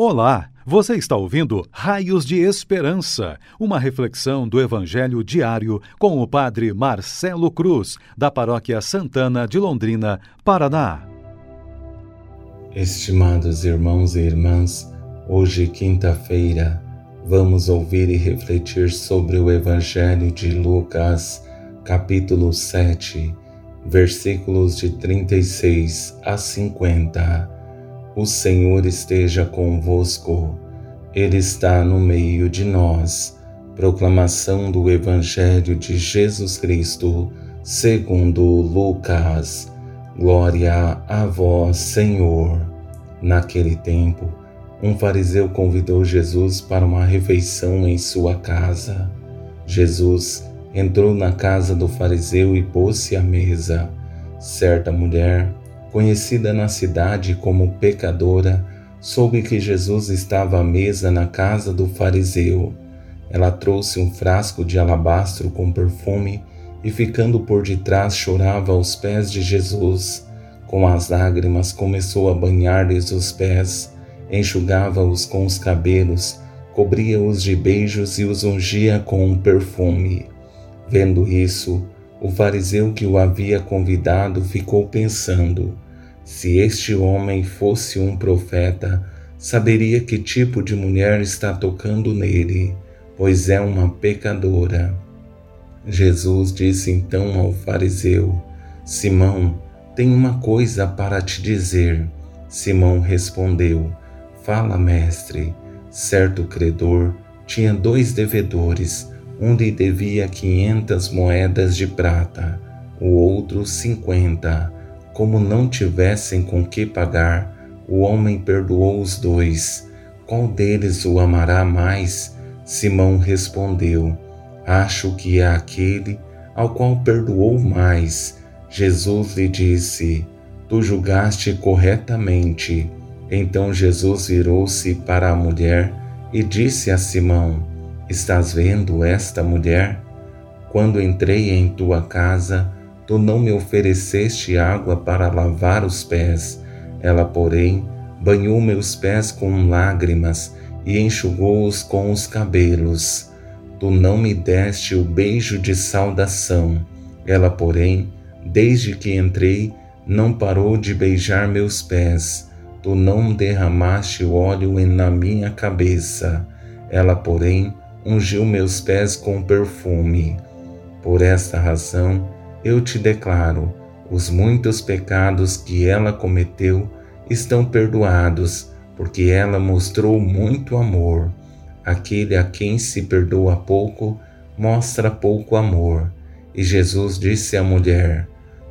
Olá, você está ouvindo Raios de Esperança, uma reflexão do Evangelho diário com o Padre Marcelo Cruz, da Paróquia Santana de Londrina, Paraná. Estimados irmãos e irmãs, hoje, quinta-feira, vamos ouvir e refletir sobre o Evangelho de Lucas, capítulo 7, versículos de 36 a 50 o Senhor esteja convosco, Ele está no meio de nós. Proclamação do Evangelho de Jesus Cristo, segundo Lucas. Glória a vós, Senhor. Naquele tempo, um fariseu convidou Jesus para uma refeição em sua casa. Jesus entrou na casa do fariseu e pôs-se à mesa. Certa mulher, conhecida na cidade como pecadora, soube que Jesus estava à mesa na casa do fariseu. Ela trouxe um frasco de alabastro com perfume e, ficando por detrás, chorava aos pés de Jesus. Com as lágrimas, começou a banhar-lhes os pés, enxugava-os com os cabelos, cobria-os de beijos e os ungia com um perfume. Vendo isso, o fariseu que o havia convidado ficou pensando: se este homem fosse um profeta, saberia que tipo de mulher está tocando nele, pois é uma pecadora. Jesus disse então ao fariseu: Simão, tenho uma coisa para te dizer. Simão respondeu: Fala, mestre. Certo credor tinha dois devedores um lhe devia quinhentas moedas de prata, o outro cinquenta. Como não tivessem com que pagar, o homem perdoou os dois. Qual deles o amará mais? Simão respondeu: Acho que é aquele ao qual perdoou mais. Jesus lhe disse: Tu julgaste corretamente. Então Jesus virou-se para a mulher e disse a Simão: Estás vendo esta mulher? Quando entrei em tua casa, tu não me ofereceste água para lavar os pés. Ela, porém, banhou meus pés com lágrimas e enxugou-os com os cabelos. Tu não me deste o beijo de saudação. Ela, porém, desde que entrei, não parou de beijar meus pés. Tu não derramaste óleo na minha cabeça. Ela, porém, ungiu meus pés com perfume. Por esta razão, eu te declaro: os muitos pecados que ela cometeu estão perdoados, porque ela mostrou muito amor. Aquele a quem se perdoa pouco, mostra pouco amor. E Jesus disse à mulher: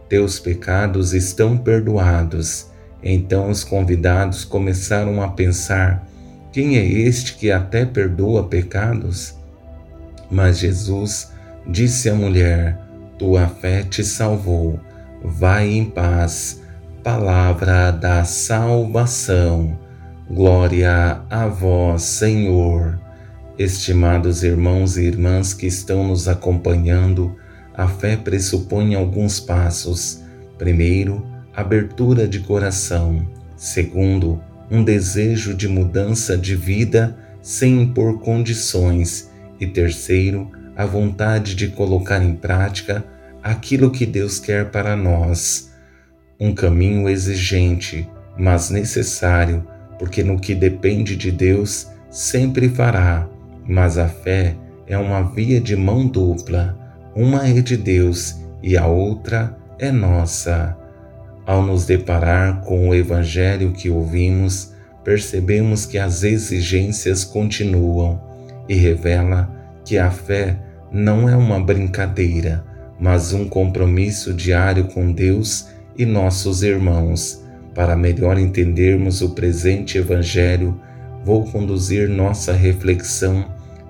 Teus pecados estão perdoados. Então os convidados começaram a pensar quem é este que até perdoa pecados? Mas Jesus disse à mulher: Tua fé te salvou. Vai em paz. Palavra da salvação. Glória a vós, Senhor. Estimados irmãos e irmãs que estão nos acompanhando, a fé pressupõe alguns passos. Primeiro, abertura de coração. Segundo, um desejo de mudança de vida sem impor condições, e terceiro, a vontade de colocar em prática aquilo que Deus quer para nós. Um caminho exigente, mas necessário, porque no que depende de Deus sempre fará, mas a fé é uma via de mão dupla, uma é de Deus e a outra é nossa. Ao nos deparar com o Evangelho que ouvimos, percebemos que as exigências continuam e revela que a fé não é uma brincadeira, mas um compromisso diário com Deus e nossos irmãos. Para melhor entendermos o presente Evangelho, vou conduzir nossa reflexão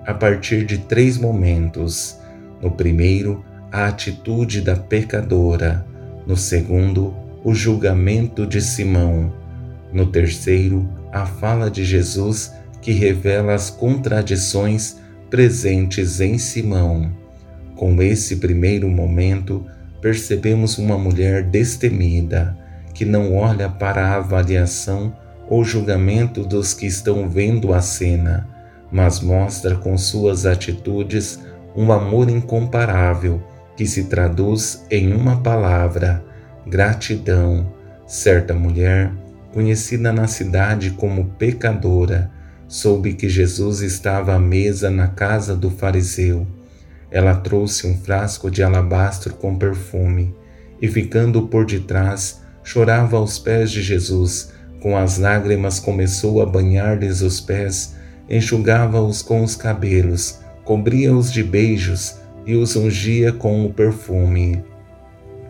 a partir de três momentos. No primeiro, a atitude da pecadora. No segundo, o julgamento de Simão. No terceiro, a fala de Jesus que revela as contradições presentes em Simão. Com esse primeiro momento, percebemos uma mulher destemida, que não olha para a avaliação ou julgamento dos que estão vendo a cena, mas mostra com suas atitudes um amor incomparável que se traduz em uma palavra: gratidão. Certa mulher, conhecida na cidade como pecadora, soube que Jesus estava à mesa na casa do fariseu. Ela trouxe um frasco de alabastro com perfume e, ficando por detrás, chorava aos pés de Jesus. Com as lágrimas começou a banhar-lhes os pés, enxugava-os com os cabelos, cobria-os de beijos e os ungia com o perfume.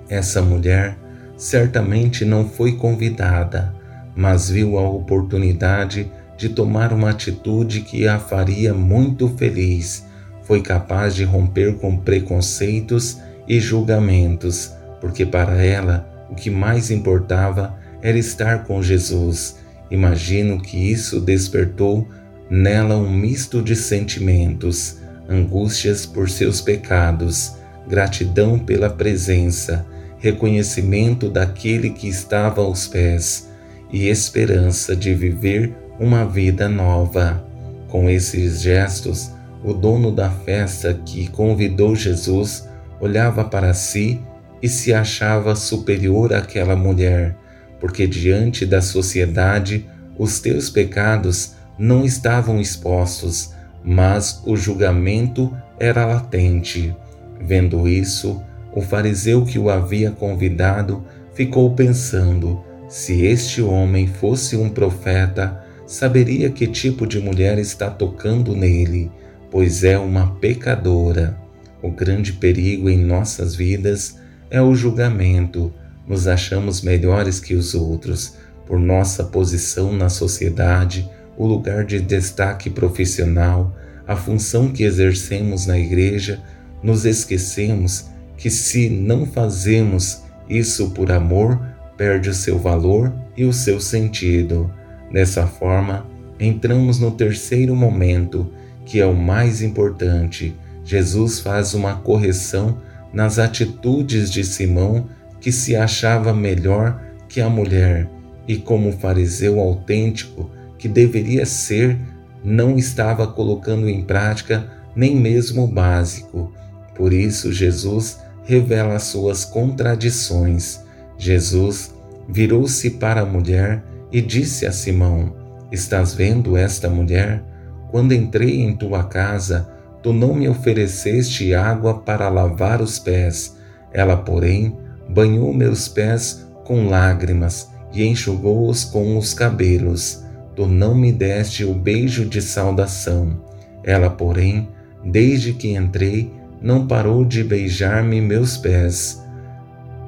Essa mulher certamente não foi convidada, mas viu a oportunidade de tomar uma atitude que a faria muito feliz. Foi capaz de romper com preconceitos e julgamentos, porque para ela o que mais importava era estar com Jesus. Imagino que isso despertou nela um misto de sentimentos, angústias por seus pecados, gratidão pela presença, reconhecimento daquele que estava aos pés e esperança de viver uma vida nova. Com esses gestos, o dono da festa que convidou Jesus olhava para si e se achava superior àquela mulher, porque diante da sociedade os teus pecados não estavam expostos, mas o julgamento era latente. Vendo isso, o fariseu que o havia convidado ficou pensando: se este homem fosse um profeta, saberia que tipo de mulher está tocando nele, pois é uma pecadora. O grande perigo em nossas vidas é o julgamento. Nos achamos melhores que os outros por nossa posição na sociedade, o lugar de destaque profissional, a função que exercemos na igreja. Nos esquecemos que, se não fazemos isso por amor, perde o seu valor e o seu sentido. Dessa forma, entramos no terceiro momento, que é o mais importante. Jesus faz uma correção nas atitudes de Simão, que se achava melhor que a mulher, e como fariseu autêntico que deveria ser, não estava colocando em prática nem mesmo o básico. Por isso, Jesus revela suas contradições. Jesus virou-se para a mulher e disse a Simão: Estás vendo esta mulher? Quando entrei em tua casa, tu não me ofereceste água para lavar os pés. Ela, porém, banhou meus pés com lágrimas e enxugou-os com os cabelos. Tu não me deste o beijo de saudação. Ela, porém, desde que entrei, não parou de beijar-me meus pés.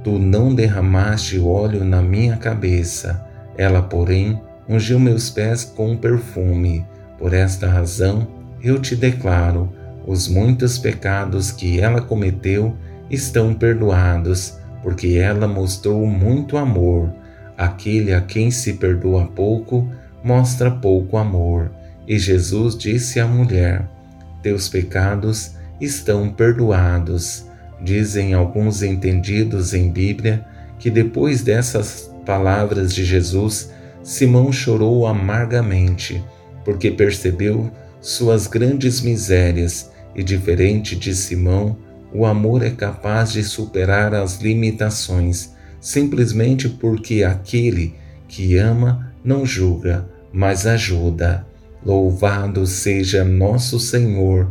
Tu não derramaste óleo na minha cabeça ela, porém, ungiu meus pés com perfume. Por esta razão, eu te declaro: os muitos pecados que ela cometeu estão perdoados, porque ela mostrou muito amor. Aquele a quem se perdoa pouco, mostra pouco amor. E Jesus disse à mulher: Teus pecados estão perdoados. Dizem alguns entendidos em Bíblia que depois dessas palavras de Jesus, Simão chorou amargamente, porque percebeu suas grandes misérias e, diferente de Simão, o amor é capaz de superar as limitações, simplesmente porque aquele que ama não julga, mas ajuda. Louvado seja nosso Senhor